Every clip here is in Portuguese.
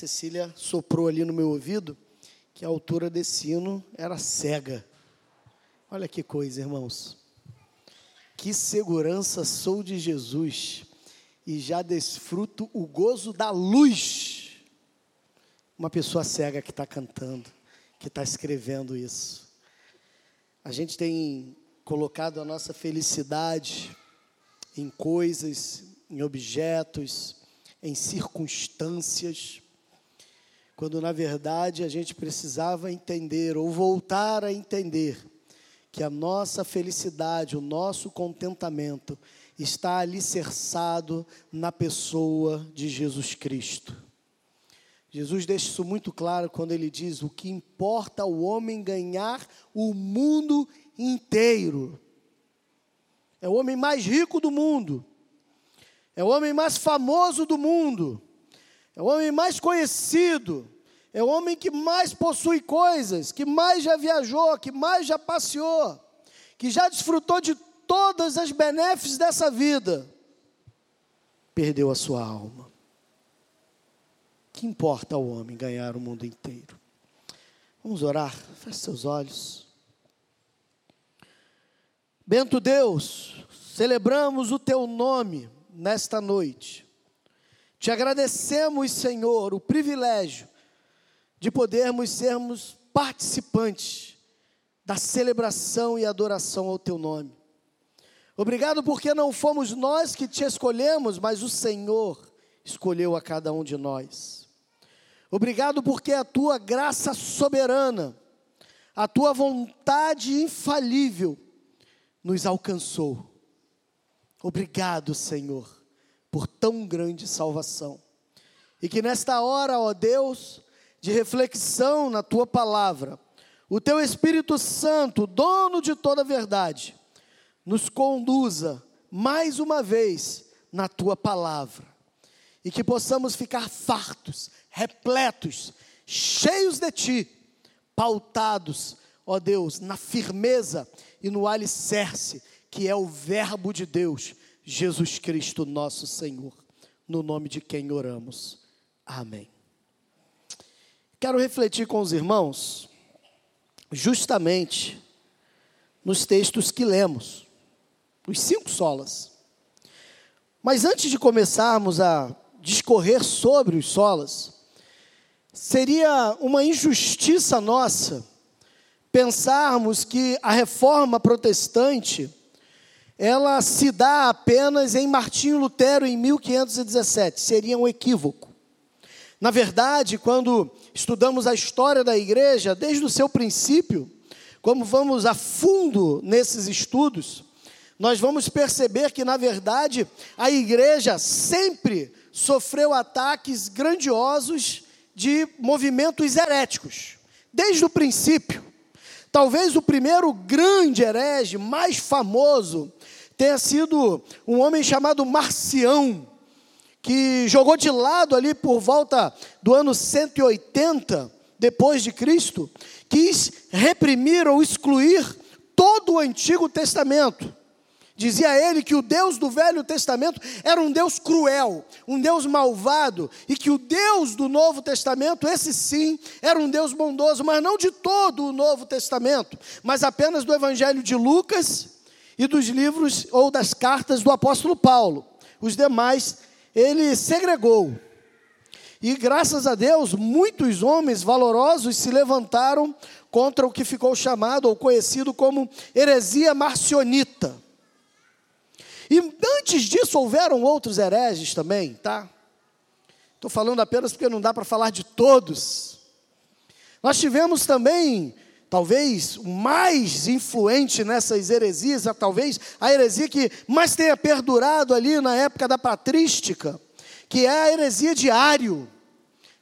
Cecília soprou ali no meu ouvido que a altura desse hino era cega. Olha que coisa, irmãos. Que segurança sou de Jesus e já desfruto o gozo da luz. Uma pessoa cega que está cantando, que está escrevendo isso. A gente tem colocado a nossa felicidade em coisas, em objetos, em circunstâncias, quando na verdade a gente precisava entender ou voltar a entender que a nossa felicidade, o nosso contentamento está alicerçado na pessoa de Jesus Cristo. Jesus deixa isso muito claro quando ele diz: o que importa ao homem ganhar o mundo inteiro. É o homem mais rico do mundo, é o homem mais famoso do mundo, é o homem mais conhecido, é o homem que mais possui coisas, que mais já viajou, que mais já passeou, que já desfrutou de todas as benefícios dessa vida. Perdeu a sua alma. Que importa ao homem ganhar o mundo inteiro? Vamos orar, feche seus olhos. Bento Deus, celebramos o teu nome nesta noite. Te agradecemos, Senhor, o privilégio de podermos sermos participantes da celebração e adoração ao teu nome. Obrigado porque não fomos nós que te escolhemos, mas o Senhor escolheu a cada um de nós. Obrigado porque a tua graça soberana, a tua vontade infalível nos alcançou. Obrigado, Senhor, por tão grande salvação. E que nesta hora, ó Deus, de reflexão na tua palavra, o teu Espírito Santo, dono de toda a verdade, nos conduza mais uma vez na tua palavra e que possamos ficar fartos, repletos, cheios de ti, pautados, ó Deus, na firmeza e no alicerce que é o Verbo de Deus, Jesus Cristo, nosso Senhor, no nome de quem oramos. Amém. Quero refletir com os irmãos, justamente nos textos que lemos, os cinco solas. Mas antes de começarmos a discorrer sobre os solas, seria uma injustiça nossa pensarmos que a reforma protestante ela se dá apenas em Martinho Lutero em 1517, seria um equívoco. Na verdade, quando estudamos a história da igreja, desde o seu princípio, como vamos a fundo nesses estudos, nós vamos perceber que, na verdade, a igreja sempre sofreu ataques grandiosos de movimentos heréticos, desde o princípio. Talvez o primeiro grande herege, mais famoso, tenha sido um homem chamado Marcião, que jogou de lado ali por volta do ano 180 depois de Cristo, quis reprimir ou excluir todo o Antigo Testamento. Dizia ele que o Deus do Velho Testamento era um Deus cruel, um Deus malvado, e que o Deus do Novo Testamento, esse sim, era um Deus bondoso, mas não de todo o Novo Testamento, mas apenas do Evangelho de Lucas e dos livros ou das cartas do apóstolo Paulo. Os demais ele segregou. E graças a Deus, muitos homens valorosos se levantaram contra o que ficou chamado ou conhecido como heresia marcionita. E antes disso houveram outros hereges também, tá? Estou falando apenas porque não dá para falar de todos. Nós tivemos também talvez o mais influente nessas heresias, talvez a heresia que mais tenha perdurado ali na época da patrística, que é a heresia de Ário,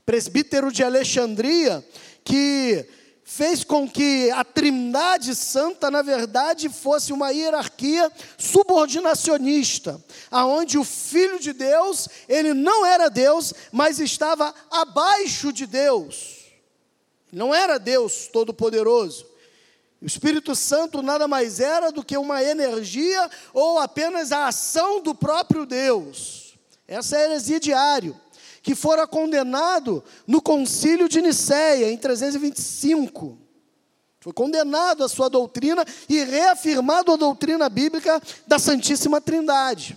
presbítero de Alexandria, que fez com que a Trindade Santa, na verdade, fosse uma hierarquia subordinacionista, aonde o Filho de Deus, ele não era Deus, mas estava abaixo de Deus. Não era Deus Todo-Poderoso. O Espírito Santo nada mais era do que uma energia ou apenas a ação do próprio Deus. Essa é a heresia diário. que fora condenado no concílio de Nicéia, em 325. Foi condenado a sua doutrina e reafirmado a doutrina bíblica da Santíssima Trindade.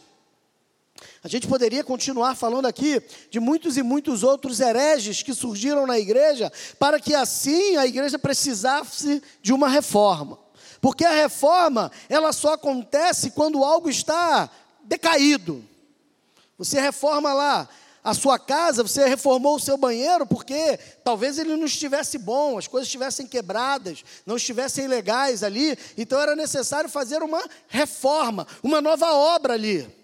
A gente poderia continuar falando aqui de muitos e muitos outros hereges que surgiram na igreja, para que assim a igreja precisasse de uma reforma. Porque a reforma, ela só acontece quando algo está decaído. Você reforma lá a sua casa, você reformou o seu banheiro porque talvez ele não estivesse bom, as coisas estivessem quebradas, não estivessem legais ali, então era necessário fazer uma reforma, uma nova obra ali.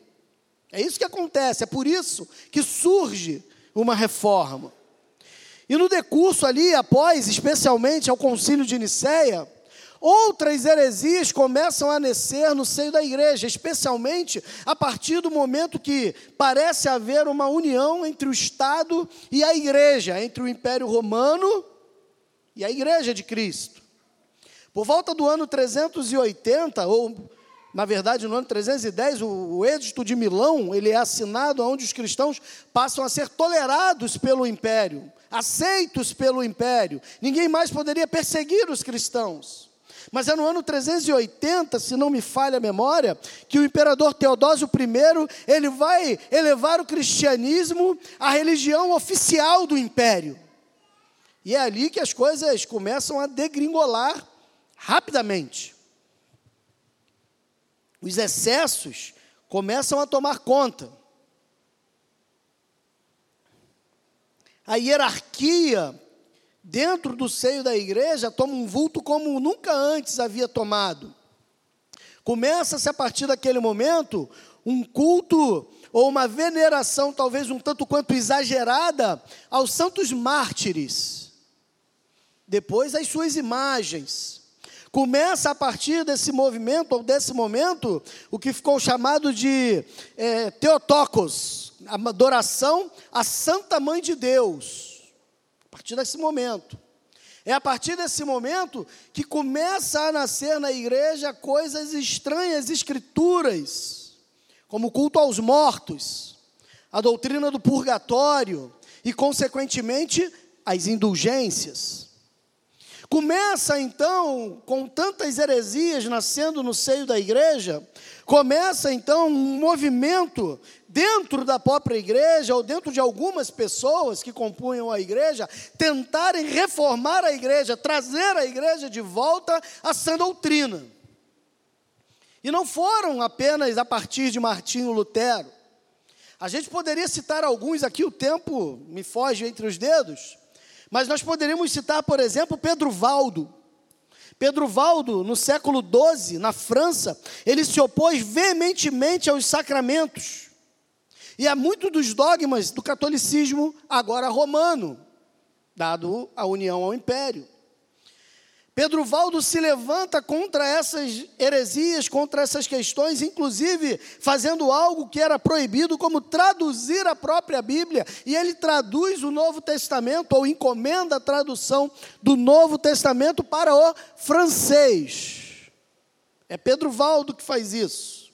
É isso que acontece, é por isso que surge uma reforma. E no decurso ali, após, especialmente ao concílio de Nicéia, Outras heresias começam a nascer no seio da igreja, especialmente a partir do momento que parece haver uma união entre o Estado e a igreja, entre o Império Romano e a igreja de Cristo. Por volta do ano 380, ou na verdade no ano 310, o, o Edito de Milão, ele é assinado onde os cristãos passam a ser tolerados pelo Império, aceitos pelo Império. Ninguém mais poderia perseguir os cristãos. Mas é no ano 380, se não me falha a memória, que o imperador Teodósio I, ele vai elevar o cristianismo à religião oficial do império. E é ali que as coisas começam a degringolar rapidamente. Os excessos começam a tomar conta. A hierarquia dentro do seio da igreja, toma um vulto como nunca antes havia tomado. Começa-se a partir daquele momento um culto ou uma veneração, talvez um tanto quanto exagerada, aos santos mártires. Depois, as suas imagens. Começa a partir desse movimento, ou desse momento, o que ficou chamado de é, Teotocos, a adoração à Santa Mãe de Deus partir desse momento. É a partir desse momento que começa a nascer na igreja coisas estranhas, escrituras, como o culto aos mortos, a doutrina do purgatório e, consequentemente, as indulgências. Começa então, com tantas heresias nascendo no seio da igreja, começa então um movimento dentro da própria igreja ou dentro de algumas pessoas que compunham a igreja, tentarem reformar a igreja, trazer a igreja de volta à sã doutrina. E não foram apenas a partir de Martinho Lutero. A gente poderia citar alguns aqui, o tempo me foge entre os dedos, mas nós poderíamos citar, por exemplo, Pedro Valdo. Pedro Valdo, no século XII, na França, ele se opôs veementemente aos sacramentos. E há muito dos dogmas do catolicismo agora romano, dado a união ao império. Pedro Valdo se levanta contra essas heresias, contra essas questões, inclusive fazendo algo que era proibido, como traduzir a própria Bíblia. E ele traduz o Novo Testamento, ou encomenda a tradução do Novo Testamento para o francês. É Pedro Valdo que faz isso.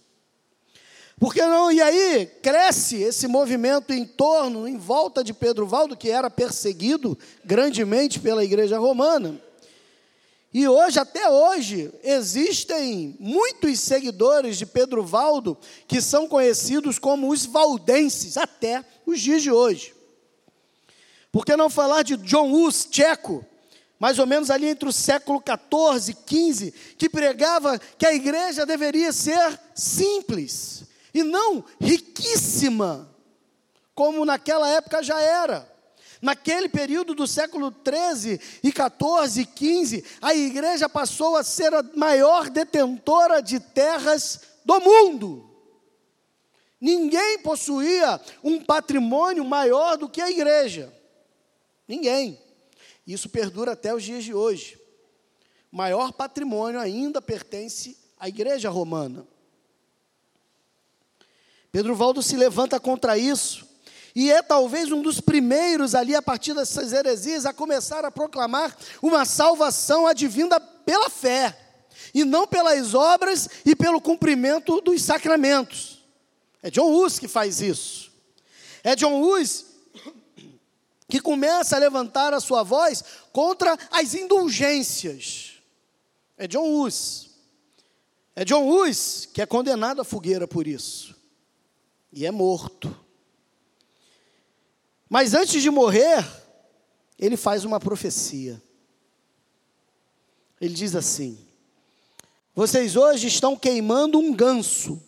Porque não? E aí cresce esse movimento em torno, em volta de Pedro Valdo, que era perseguido grandemente pela igreja romana. E hoje, até hoje, existem muitos seguidores de Pedro Valdo que são conhecidos como os valdenses, até os dias de hoje. Por que não falar de John Hus, tcheco, mais ou menos ali entre o século 14 e 15, que pregava que a igreja deveria ser simples, e não riquíssima, como naquela época já era. Naquele período do século 13 e 14 e 15, a igreja passou a ser a maior detentora de terras do mundo. Ninguém possuía um patrimônio maior do que a igreja. Ninguém. Isso perdura até os dias de hoje. O maior patrimônio ainda pertence à igreja romana. Pedro Valdo se levanta contra isso. E é talvez um dos primeiros ali, a partir dessas heresias, a começar a proclamar uma salvação advinda pela fé, e não pelas obras e pelo cumprimento dos sacramentos. É John Hus que faz isso. É John Hus que começa a levantar a sua voz contra as indulgências. É John Hus. É John Hus que é condenado à fogueira por isso. E é morto. Mas antes de morrer, ele faz uma profecia. Ele diz assim: Vocês hoje estão queimando um ganso,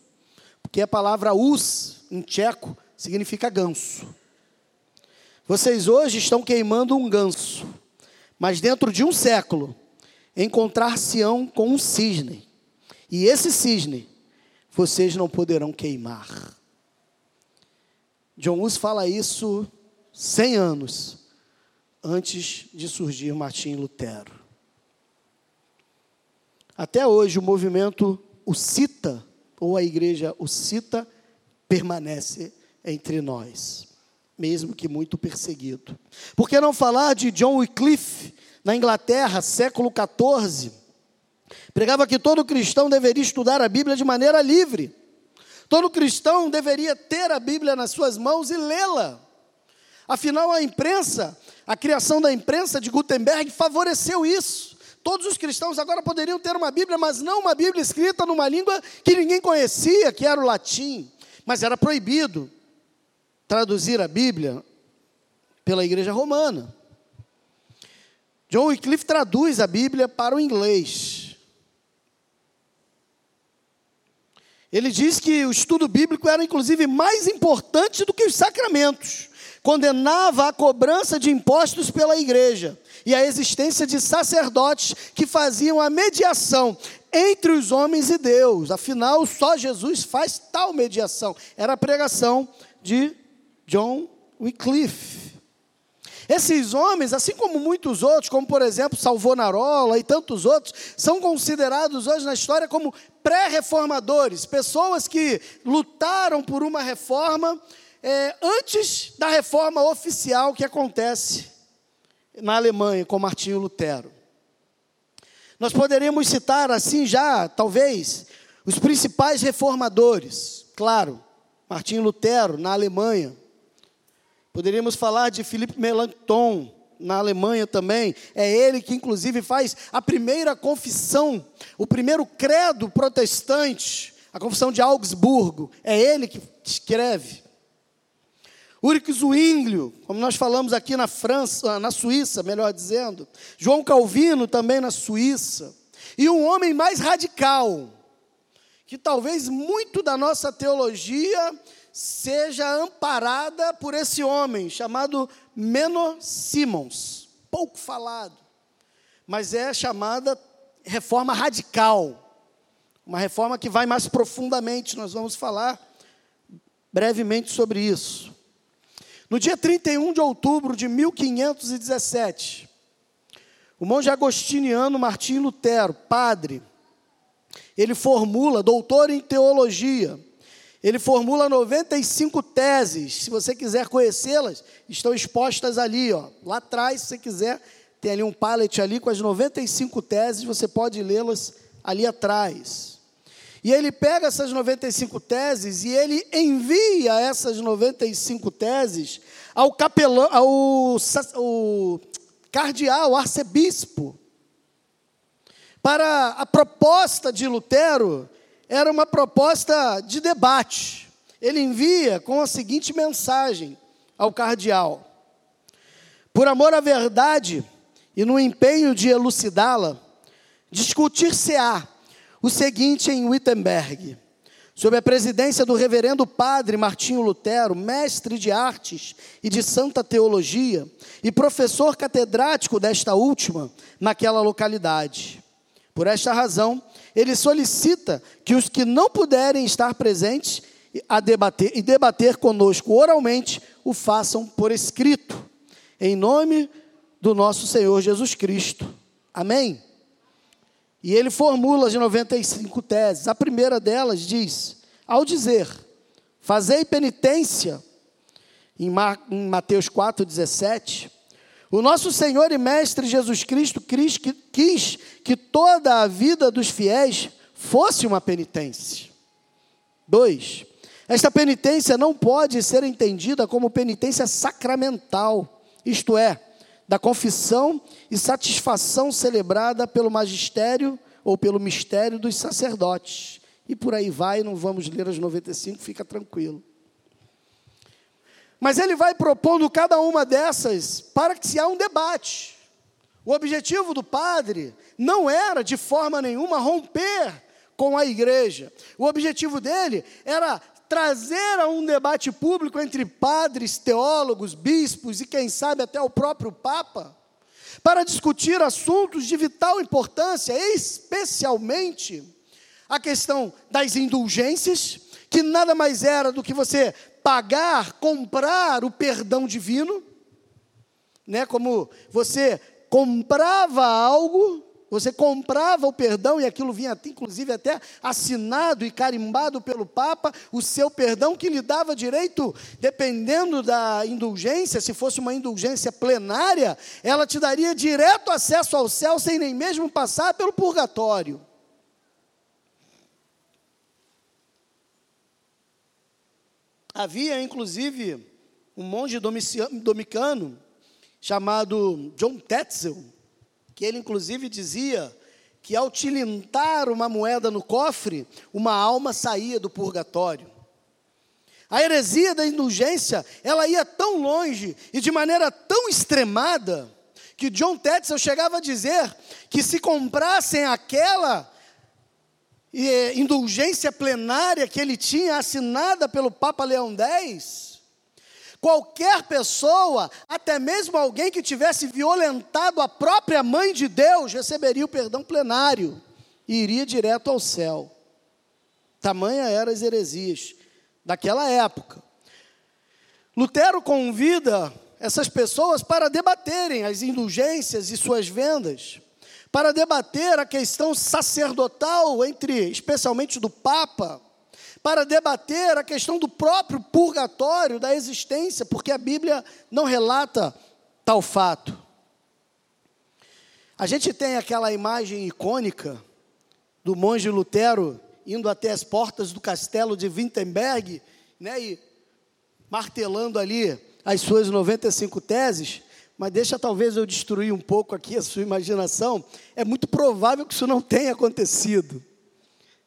porque a palavra us em tcheco significa ganso. Vocês hoje estão queimando um ganso, mas dentro de um século encontrar-se-ão com um cisne, e esse cisne vocês não poderão queimar. John Hus fala isso 100 anos antes de surgir Martim Lutero. Até hoje o movimento o cita ou a igreja o cita permanece entre nós, mesmo que muito perseguido. Por que não falar de John Wycliffe, na Inglaterra, século XIV? Pregava que todo cristão deveria estudar a Bíblia de maneira livre. Todo cristão deveria ter a Bíblia nas suas mãos e lê-la. Afinal, a imprensa, a criação da imprensa de Gutenberg favoreceu isso. Todos os cristãos agora poderiam ter uma Bíblia, mas não uma Bíblia escrita numa língua que ninguém conhecia, que era o latim. Mas era proibido traduzir a Bíblia pela igreja romana. John Wycliffe traduz a Bíblia para o inglês. Ele diz que o estudo bíblico era inclusive mais importante do que os sacramentos. Condenava a cobrança de impostos pela igreja e a existência de sacerdotes que faziam a mediação entre os homens e Deus. Afinal, só Jesus faz tal mediação. Era a pregação de John Wycliffe. Esses homens, assim como muitos outros, como por exemplo Salvonarola e tantos outros, são considerados hoje na história como pré-reformadores, pessoas que lutaram por uma reforma é, antes da reforma oficial que acontece na Alemanha com Martinho Lutero. Nós poderíamos citar assim já, talvez, os principais reformadores. Claro, Martinho Lutero na Alemanha, Poderíamos falar de Philippe Melanchthon, na Alemanha também. É ele que, inclusive, faz a primeira confissão, o primeiro credo protestante, a confissão de Augsburgo. É ele que escreve. Ulrich Zwinglio, como nós falamos aqui na França, na Suíça, melhor dizendo. João Calvino também na Suíça. E um homem mais radical, que talvez muito da nossa teologia seja amparada por esse homem chamado Menor Simons, pouco falado, mas é chamada reforma radical, uma reforma que vai mais profundamente, nós vamos falar brevemente sobre isso. No dia 31 de outubro de 1517, o monge agostiniano Martim Lutero, padre, ele formula, doutor em teologia, ele formula 95 teses. Se você quiser conhecê-las, estão expostas ali, ó. Lá atrás, se você quiser, tem ali um pallet ali com as 95 teses, você pode lê-las ali atrás. E ele pega essas 95 teses e ele envia essas 95 teses ao capelão, ao, ao cardeal, arcebispo. Para a proposta de Lutero era uma proposta de debate. Ele envia com a seguinte mensagem ao cardeal: Por amor à verdade e no empenho de elucidá-la, discutir-se-á o seguinte em Wittenberg, sob a presidência do reverendo padre Martinho Lutero, mestre de artes e de santa teologia e professor catedrático desta última naquela localidade. Por esta razão, ele solicita que os que não puderem estar presentes a debater e debater conosco oralmente o façam por escrito, em nome do nosso Senhor Jesus Cristo. Amém? E ele formula as 95 teses. A primeira delas diz: ao dizer, fazei penitência, em Mateus 4,17, o nosso Senhor e Mestre Jesus Cristo quis que toda a vida dos fiéis fosse uma penitência. Dois, esta penitência não pode ser entendida como penitência sacramental, isto é, da confissão e satisfação celebrada pelo magistério ou pelo mistério dos sacerdotes. E por aí vai, não vamos ler as 95, fica tranquilo. Mas ele vai propondo cada uma dessas para que se há um debate. O objetivo do padre não era de forma nenhuma romper com a igreja. O objetivo dele era trazer a um debate público entre padres, teólogos, bispos e quem sabe até o próprio papa, para discutir assuntos de vital importância, especialmente a questão das indulgências, que nada mais era do que você pagar, comprar o perdão divino, né? Como você comprava algo você comprava o perdão e aquilo vinha, inclusive, até assinado e carimbado pelo Papa, o seu perdão que lhe dava direito, dependendo da indulgência, se fosse uma indulgência plenária, ela te daria direto acesso ao céu sem nem mesmo passar pelo purgatório. Havia, inclusive, um monge domicano chamado John Tetzel, que ele inclusive dizia que ao tilintar uma moeda no cofre, uma alma saía do purgatório. A heresia da indulgência, ela ia tão longe e de maneira tão extremada, que John Tetzel chegava a dizer que se comprassem aquela eh, indulgência plenária que ele tinha assinada pelo Papa Leão X, Qualquer pessoa, até mesmo alguém que tivesse violentado a própria mãe de Deus, receberia o perdão plenário e iria direto ao céu. Tamanha eram as heresias daquela época. Lutero convida essas pessoas para debaterem as indulgências e suas vendas, para debater a questão sacerdotal entre, especialmente do Papa, para debater a questão do próprio purgatório, da existência, porque a Bíblia não relata tal fato. A gente tem aquela imagem icônica do monge Lutero indo até as portas do castelo de Wittenberg, né, e martelando ali as suas 95 teses, mas deixa talvez eu destruir um pouco aqui a sua imaginação. É muito provável que isso não tenha acontecido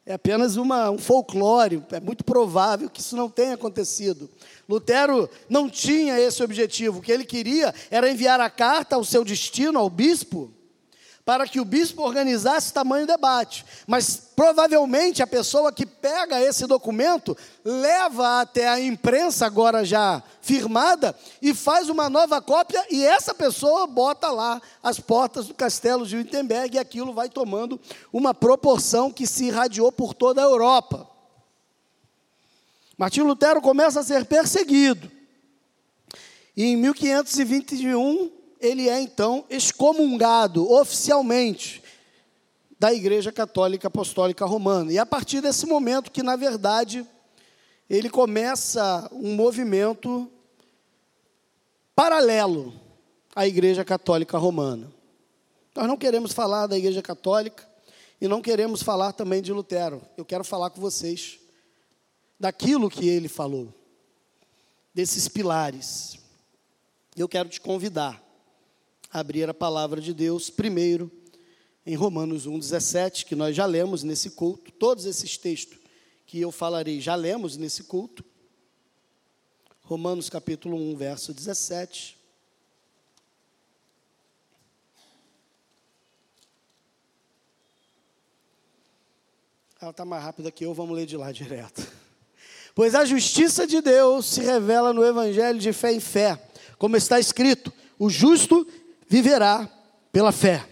é apenas uma, um folclore, é muito provável que isso não tenha acontecido. Lutero não tinha esse objetivo, o que ele queria era enviar a carta ao seu destino, ao bispo, para que o bispo organizasse tamanho debate. Mas provavelmente a pessoa que pega esse documento leva até a imprensa, agora já firmada, e faz uma nova cópia, e essa pessoa bota lá as portas do castelo de Wittenberg, e aquilo vai tomando uma proporção que se irradiou por toda a Europa. Martinho Lutero começa a ser perseguido. E em 1521, ele é então excomungado oficialmente da Igreja Católica Apostólica Romana. E é a partir desse momento que, na verdade, ele começa um movimento paralelo à Igreja Católica Romana. Nós não queremos falar da Igreja Católica e não queremos falar também de Lutero. Eu quero falar com vocês daquilo que ele falou, desses pilares. Eu quero te convidar abrir a palavra de Deus primeiro em Romanos 1,17, que nós já lemos nesse culto, todos esses textos que eu falarei já lemos nesse culto. Romanos capítulo 1, verso 17. Ela está mais rápida que eu, vamos ler de lá direto. Pois a justiça de Deus se revela no evangelho de fé em fé, como está escrito: o justo viverá pela fé.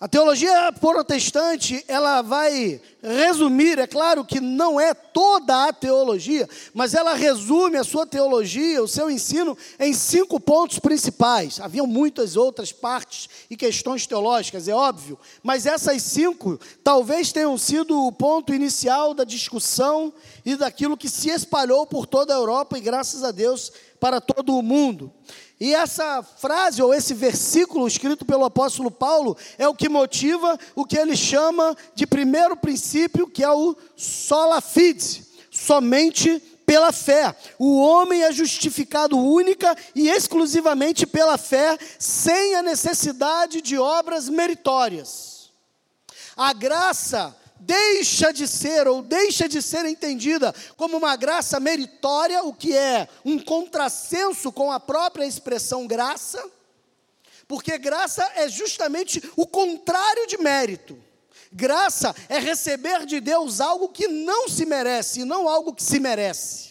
A teologia protestante, ela vai resumir, é claro que não é toda a teologia, mas ela resume a sua teologia, o seu ensino, em cinco pontos principais. Haviam muitas outras partes e questões teológicas, é óbvio, mas essas cinco talvez tenham sido o ponto inicial da discussão e daquilo que se espalhou por toda a Europa e, graças a Deus, para todo o mundo. E essa frase ou esse versículo escrito pelo apóstolo Paulo é o que motiva o que ele chama de primeiro princípio, que é o sola fide, somente pela fé. O homem é justificado única e exclusivamente pela fé, sem a necessidade de obras meritórias. A graça deixa de ser ou deixa de ser entendida como uma graça meritória, o que é um contrassenso com a própria expressão graça, porque graça é justamente o contrário de mérito. Graça é receber de Deus algo que não se merece, e não algo que se merece.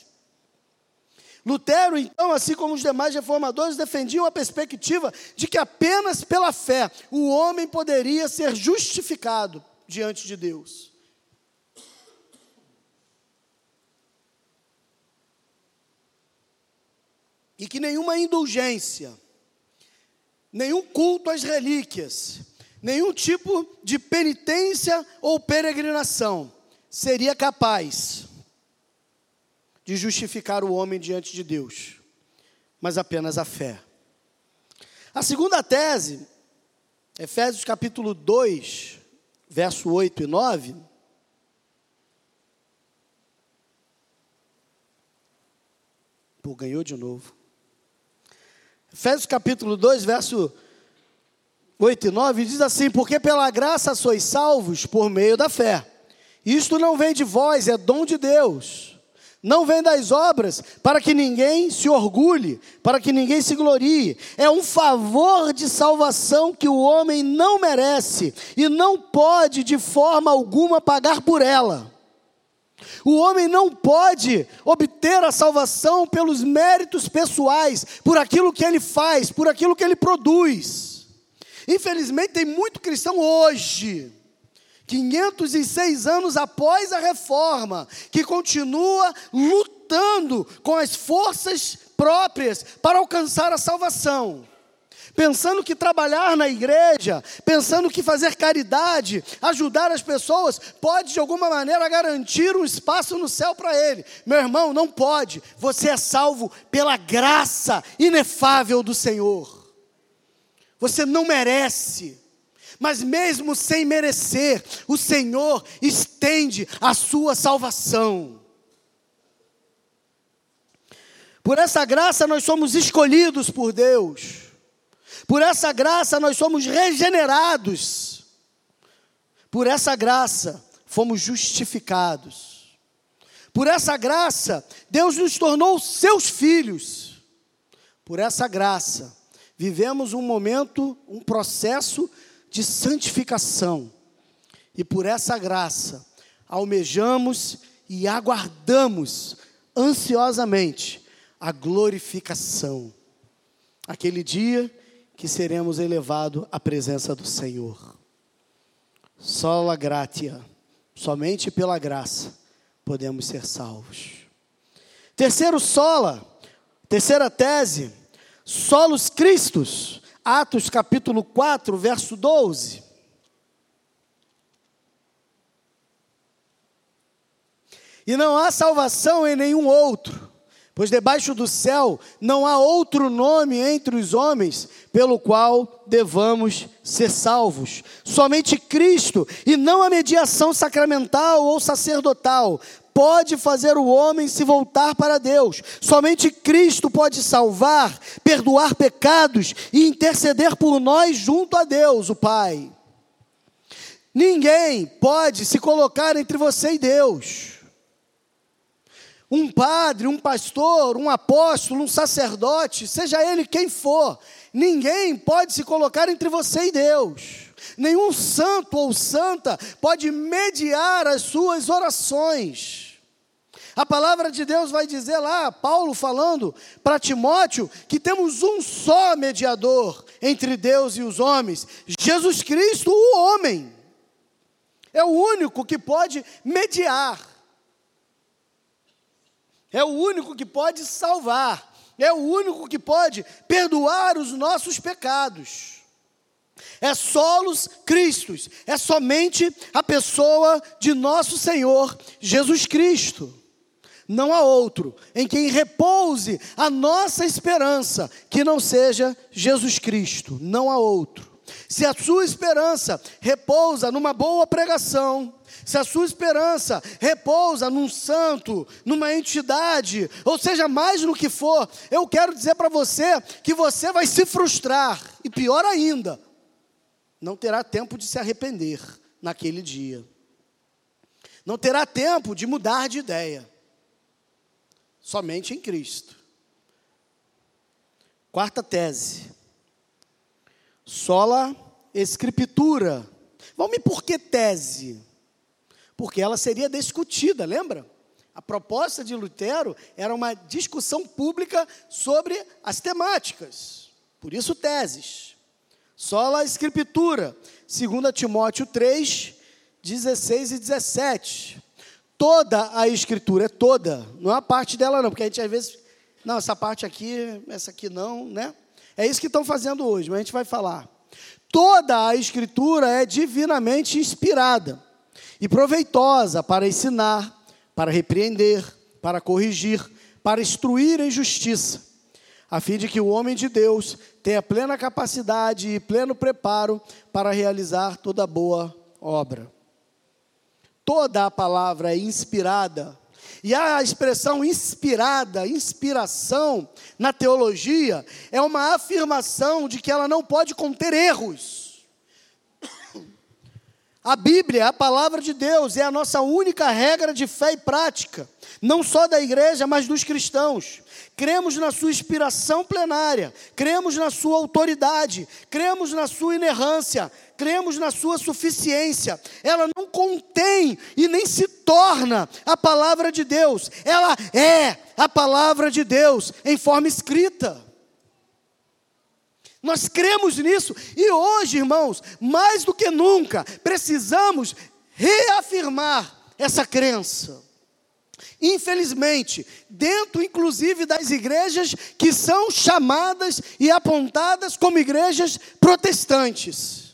Lutero, então, assim como os demais reformadores, defendiam a perspectiva de que apenas pela fé o homem poderia ser justificado diante de Deus. E que nenhuma indulgência, nenhum culto às relíquias, nenhum tipo de penitência ou peregrinação seria capaz de justificar o homem diante de Deus, mas apenas a fé. A segunda tese, Efésios capítulo 2, verso 8 e 9. Pô, ganhou de novo. Efésios capítulo 2, verso 8 e 9 diz assim: Porque pela graça sois salvos por meio da fé. Isto não vem de vós, é dom de Deus não vem das obras, para que ninguém se orgulhe, para que ninguém se glorie. É um favor de salvação que o homem não merece e não pode de forma alguma pagar por ela. O homem não pode obter a salvação pelos méritos pessoais, por aquilo que ele faz, por aquilo que ele produz. Infelizmente, tem muito cristão hoje 506 anos após a reforma, que continua lutando com as forças próprias para alcançar a salvação. Pensando que trabalhar na igreja, pensando que fazer caridade, ajudar as pessoas, pode de alguma maneira garantir um espaço no céu para ele. Meu irmão, não pode. Você é salvo pela graça inefável do Senhor. Você não merece mas mesmo sem merecer, o Senhor estende a sua salvação. Por essa graça nós somos escolhidos por Deus. Por essa graça nós somos regenerados. Por essa graça fomos justificados. Por essa graça Deus nos tornou seus filhos. Por essa graça vivemos um momento, um processo de santificação. E por essa graça, almejamos e aguardamos ansiosamente a glorificação. Aquele dia que seremos elevados à presença do Senhor. Sola gratia, somente pela graça podemos ser salvos. Terceiro sola, terceira tese, solos Cristos, Atos capítulo 4, verso 12. E não há salvação em nenhum outro, pois debaixo do céu não há outro nome entre os homens pelo qual devamos ser salvos. Somente Cristo, e não a mediação sacramental ou sacerdotal, pode fazer o homem se voltar para Deus. Somente Cristo pode salvar, perdoar pecados e interceder por nós junto a Deus, o Pai. Ninguém pode se colocar entre você e Deus. Um padre, um pastor, um apóstolo, um sacerdote, seja ele quem for, ninguém pode se colocar entre você e Deus. Nenhum santo ou santa pode mediar as suas orações. A palavra de Deus vai dizer lá, Paulo falando para Timóteo, que temos um só mediador entre Deus e os homens, Jesus Cristo, o homem. É o único que pode mediar. É o único que pode salvar. É o único que pode perdoar os nossos pecados. É solos Cristos, é somente a pessoa de nosso Senhor Jesus Cristo não há outro em quem repouse a nossa esperança que não seja Jesus Cristo, não há outro. Se a sua esperança repousa numa boa pregação, se a sua esperança repousa num santo, numa entidade, ou seja, mais no que for, eu quero dizer para você que você vai se frustrar, e pior ainda, não terá tempo de se arrepender naquele dia, não terá tempo de mudar de ideia, somente em Cristo. Quarta tese, sola escritura. Vamos por que tese? Porque ela seria discutida, lembra? A proposta de Lutero era uma discussão pública sobre as temáticas. Por isso, teses. Sola Escritura, 2 Timóteo 3, 16 e 17. Toda a Escritura, é toda, não é a parte dela não, porque a gente às vezes, não, essa parte aqui, essa aqui não, né? É isso que estão fazendo hoje, mas a gente vai falar. Toda a Escritura é divinamente inspirada e proveitosa para ensinar, para repreender, para corrigir, para instruir em justiça, a fim de que o homem de Deus tenha plena capacidade e pleno preparo para realizar toda boa obra. Toda a palavra é inspirada e a expressão inspirada, inspiração, na teologia, é uma afirmação de que ela não pode conter erros. A Bíblia, a palavra de Deus, é a nossa única regra de fé e prática, não só da igreja, mas dos cristãos. Cremos na sua inspiração plenária, cremos na sua autoridade, cremos na sua inerrância, cremos na sua suficiência. Ela não contém e nem se torna a palavra de Deus, ela é a palavra de Deus em forma escrita. Nós cremos nisso e hoje, irmãos, mais do que nunca, precisamos reafirmar essa crença. Infelizmente, dentro inclusive das igrejas que são chamadas e apontadas como igrejas protestantes.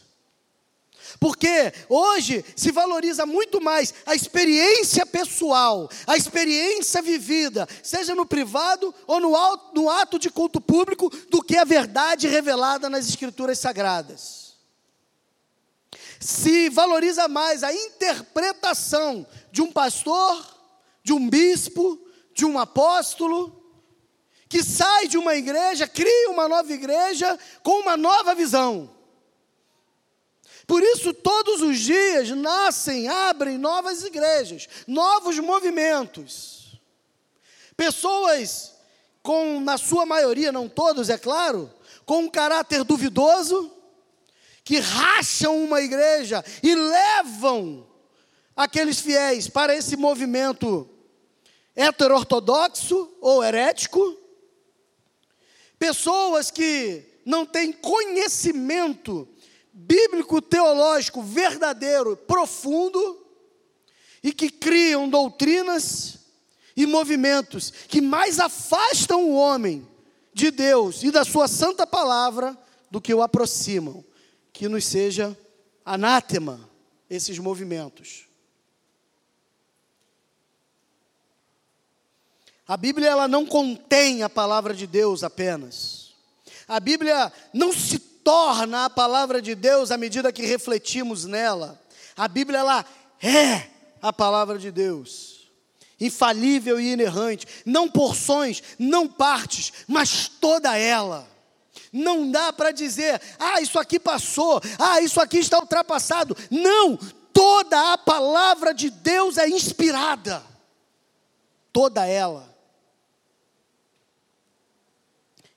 Porque hoje se valoriza muito mais a experiência pessoal, a experiência vivida, seja no privado ou no, ato de culto público, do que a verdade revelada nas Escrituras Sagradas. Se valoriza mais a interpretação de um pastor, de um bispo, de um apóstolo, que sai de uma igreja, cria uma nova igreja com uma nova visão. Por isso, todos os dias nascem, abrem novas igrejas, novos movimentos. Pessoas com, na sua maioria, não todos, é claro, com um caráter duvidoso, que racham uma igreja e levam aqueles fiéis para esse movimento heterortodoxo ou herético. Pessoas que não têm conhecimento bíblico teológico verdadeiro, profundo, e que criam doutrinas e movimentos que mais afastam o homem de Deus e da sua santa palavra do que o aproximam. Que nos seja anátema esses movimentos. A Bíblia ela não contém a palavra de Deus apenas. A Bíblia não se torna a palavra de Deus à medida que refletimos nela. A Bíblia ela é a palavra de Deus. Infalível e inerrante, não porções, não partes, mas toda ela. Não dá para dizer, ah, isso aqui passou, ah, isso aqui está ultrapassado. Não, toda a palavra de Deus é inspirada. Toda ela.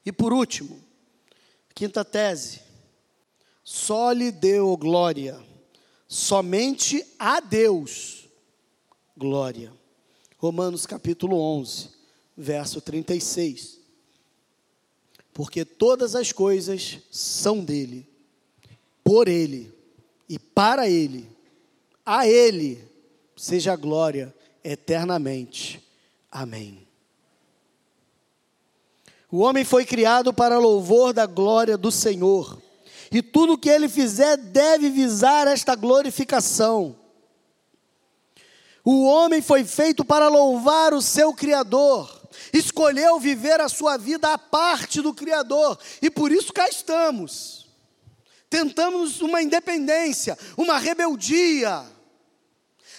E por último, Quinta tese. Só lhe deu glória, somente a Deus glória. Romanos capítulo 11, verso 36. Porque todas as coisas são dele, por ele e para ele, a ele seja glória eternamente. Amém. O homem foi criado para louvor da glória do Senhor, e tudo que ele fizer deve visar esta glorificação. O homem foi feito para louvar o seu Criador, escolheu viver a sua vida à parte do Criador, e por isso cá estamos. Tentamos uma independência, uma rebeldia,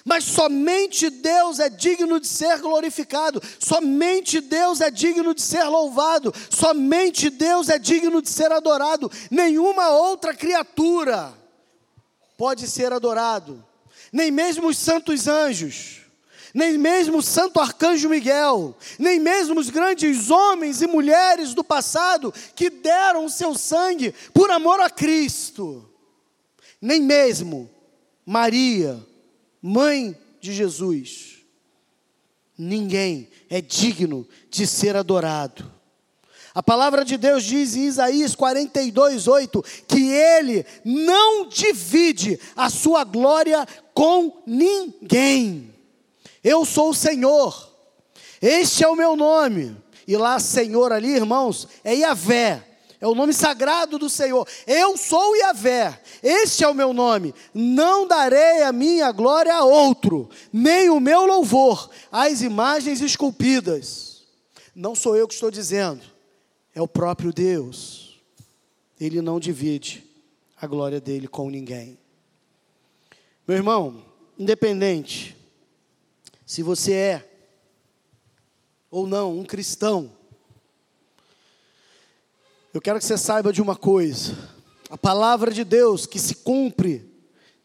Mas somente Deus é digno de ser glorificado, somente Deus é digno de ser louvado, somente Deus é digno de ser adorado. Nenhuma outra criatura pode ser adorado, nem mesmo os santos anjos. Nem mesmo o santo arcanjo Miguel, nem mesmo os grandes homens e mulheres do passado que deram o seu sangue por amor a Cristo, nem mesmo Maria, mãe de Jesus. Ninguém é digno de ser adorado. A palavra de Deus diz em Isaías 42, 8, que ele não divide a sua glória com ninguém. Eu sou o Senhor, este é o meu nome. E lá, Senhor, ali, irmãos, é Yahvé, é o nome sagrado do Senhor. Eu sou Yahvé, este é o meu nome. Não darei a minha glória a outro, nem o meu louvor às imagens esculpidas. Não sou eu que estou dizendo, é o próprio Deus. Ele não divide a glória dele com ninguém. Meu irmão, independente se você é ou não um cristão, eu quero que você saiba de uma coisa: a palavra de Deus que se cumpre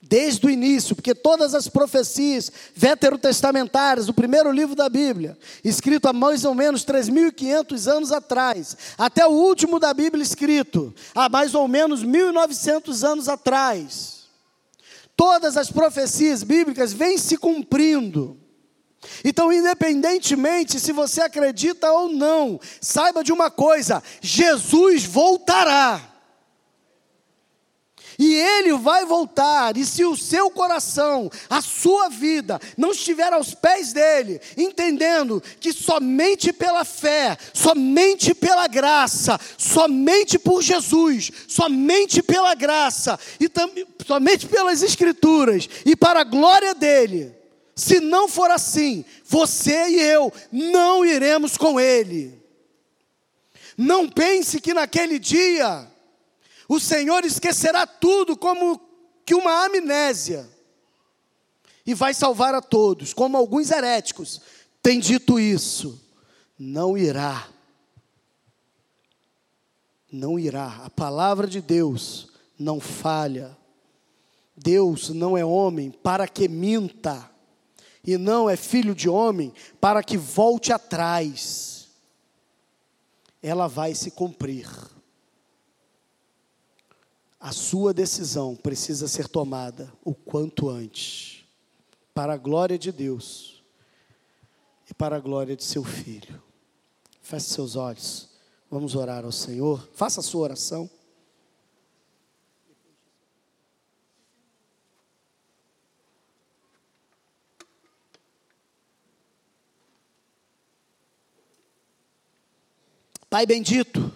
desde o início, porque todas as profecias veterotestamentárias, o primeiro livro da Bíblia, escrito há mais ou menos 3.500 anos atrás, até o último da Bíblia escrito há mais ou menos 1.900 anos atrás, todas as profecias bíblicas vêm se cumprindo. Então, independentemente se você acredita ou não, saiba de uma coisa: Jesus voltará. E ele vai voltar, e se o seu coração, a sua vida, não estiver aos pés dele, entendendo que somente pela fé, somente pela graça, somente por Jesus, somente pela graça, e somente pelas Escrituras, e para a glória dele, se não for assim, você e eu não iremos com Ele. Não pense que naquele dia o Senhor esquecerá tudo como que uma amnésia e vai salvar a todos, como alguns heréticos têm dito isso. Não irá. Não irá. A palavra de Deus não falha. Deus não é homem para que minta e não é filho de homem para que volte atrás. Ela vai se cumprir. A sua decisão precisa ser tomada o quanto antes, para a glória de Deus e para a glória de seu filho. Feche seus olhos, vamos orar ao Senhor. Faça a sua oração. Pai bendito,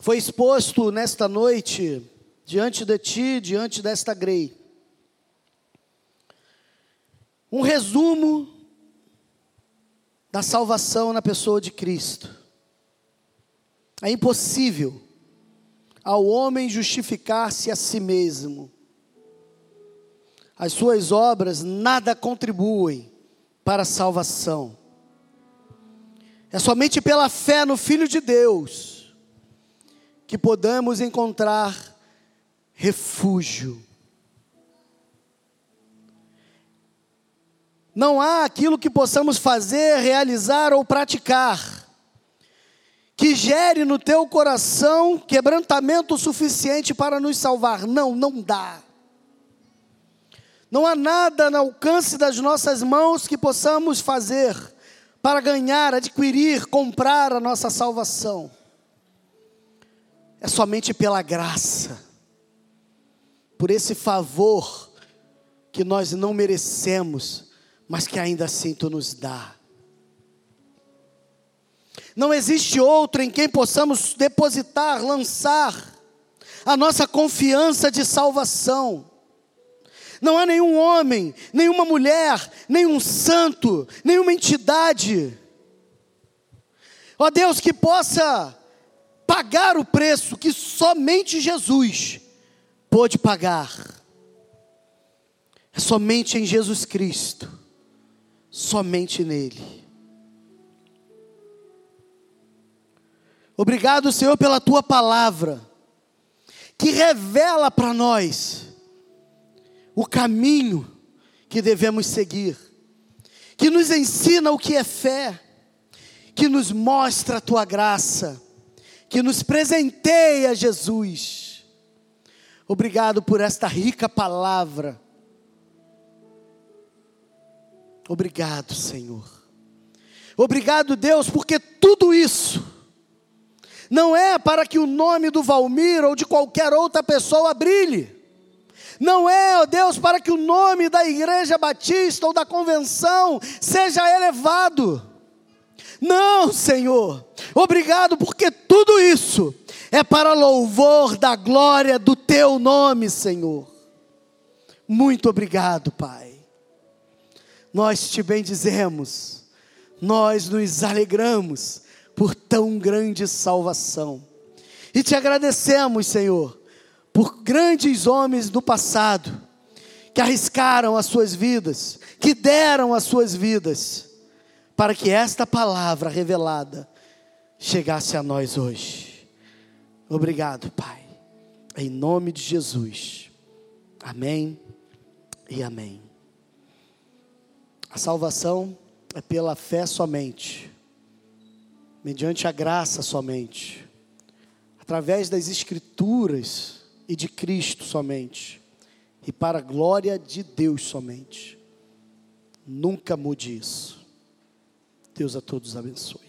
foi exposto nesta noite, diante de Ti, diante desta grei, um resumo da salvação na pessoa de Cristo. É impossível ao homem justificar-se a si mesmo. As suas obras nada contribuem para a salvação. É somente pela fé no Filho de Deus que podemos encontrar refúgio. Não há aquilo que possamos fazer, realizar ou praticar que gere no teu coração quebrantamento suficiente para nos salvar. Não, não dá. Não há nada no alcance das nossas mãos que possamos fazer para ganhar, adquirir, comprar a nossa salvação. É somente pela graça, por esse favor que nós não merecemos, mas que ainda assim tu nos dá. Não existe outro em quem possamos depositar, lançar a nossa confiança de salvação. Não há nenhum homem, nenhuma mulher, nenhum santo, nenhuma entidade, ó Deus, que possa pagar o preço que somente Jesus pôde pagar. É somente em Jesus Cristo, somente nele. Obrigado, Senhor, pela tua palavra, que revela para nós o caminho que devemos seguir, que nos ensina o que é fé, que nos mostra a tua graça, que nos presenteia Jesus. Obrigado por esta rica palavra. Obrigado, Senhor. Obrigado, Deus, porque tudo isso não é para que o nome do Valmir ou de qualquer outra pessoa brilhe. Não é, ó Deus, para que o nome da igreja batista ou da convenção seja elevado. Não, Senhor. Obrigado porque tudo isso é para louvor da glória do teu nome, Senhor. Muito obrigado, Pai. Nós te bendizemos, nós nos alegramos por tão grande salvação. E te agradecemos, Senhor, por grandes homens do passado que arriscaram as suas vidas, que deram as suas vidas, para que esta palavra revelada chegasse a nós hoje. Obrigado, Pai. Em nome de Jesus. Amém e amém. A salvação é pela fé somente mediante a graça somente, através das Escrituras e de Cristo somente, e para a glória de Deus somente. Nunca mude isso. Deus a todos abençoe.